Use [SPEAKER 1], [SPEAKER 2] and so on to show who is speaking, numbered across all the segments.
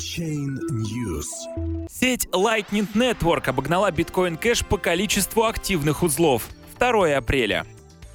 [SPEAKER 1] Chain News.
[SPEAKER 2] Сеть Lightning Network обогнала Bitcoin Cash по количеству активных узлов. 2 апреля.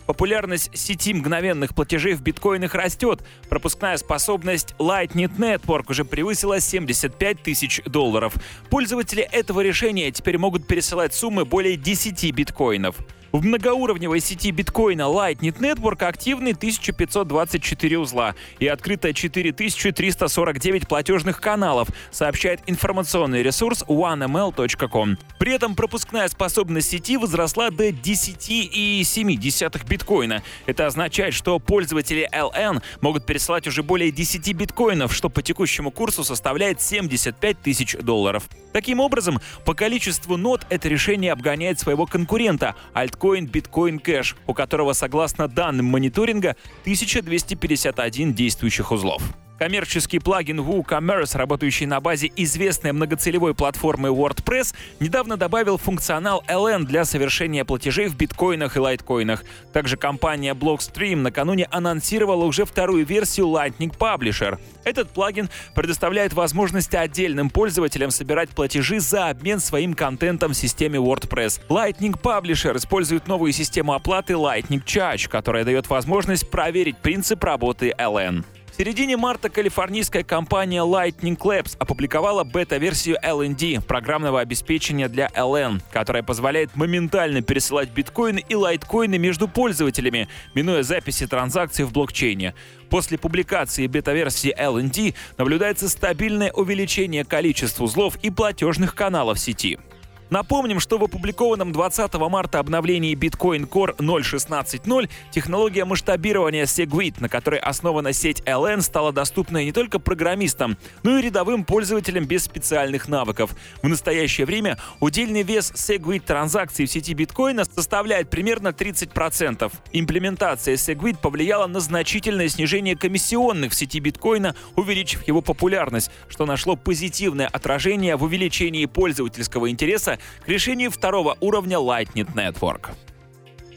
[SPEAKER 2] Популярность сети мгновенных платежей в биткоинах растет. Пропускная способность Lightning Network уже превысила 75 тысяч долларов. Пользователи этого решения теперь могут пересылать суммы более 10 биткоинов. В многоуровневой сети биткоина Lightning Network активны 1524 узла и открыто 4349 платежных каналов, сообщает информационный ресурс oneml.com. При этом пропускная способность сети возросла до 10,7 биткоина. Это означает, что пользователи LN могут пересылать уже более 10 биткоинов, что по текущему курсу составляет 75 тысяч долларов. Таким образом, по количеству нот это решение обгоняет своего конкурента альткоин Bitcoin Cash, у которого, согласно данным мониторинга, 1251 действующих узлов. Коммерческий плагин WooCommerce, работающий на базе известной многоцелевой платформы WordPress, недавно добавил функционал LN для совершения платежей в биткоинах и лайткоинах. Также компания Blockstream накануне анонсировала уже вторую версию Lightning Publisher. Этот плагин предоставляет возможность отдельным пользователям собирать платежи за обмен своим контентом в системе WordPress. Lightning Publisher использует новую систему оплаты Lightning Charge, которая дает возможность проверить принцип работы LN. В середине марта калифорнийская компания Lightning Labs опубликовала бета-версию LND программного обеспечения для LN, которая позволяет моментально пересылать биткоины и лайткоины между пользователями, минуя записи транзакций в блокчейне. После публикации бета-версии LND наблюдается стабильное увеличение количества узлов и платежных каналов сети. Напомним, что в опубликованном 20 марта обновлении Bitcoin Core 0.16.0 технология масштабирования Segwit, на которой основана сеть LN, стала доступна не только программистам, но и рядовым пользователям без специальных навыков. В настоящее время удельный вес Segwit транзакций в сети биткоина составляет примерно 30%. Имплементация Segwit повлияла на значительное снижение комиссионных в сети биткоина, увеличив его популярность, что нашло позитивное отражение в увеличении пользовательского интереса к решению второго уровня Lightning Network.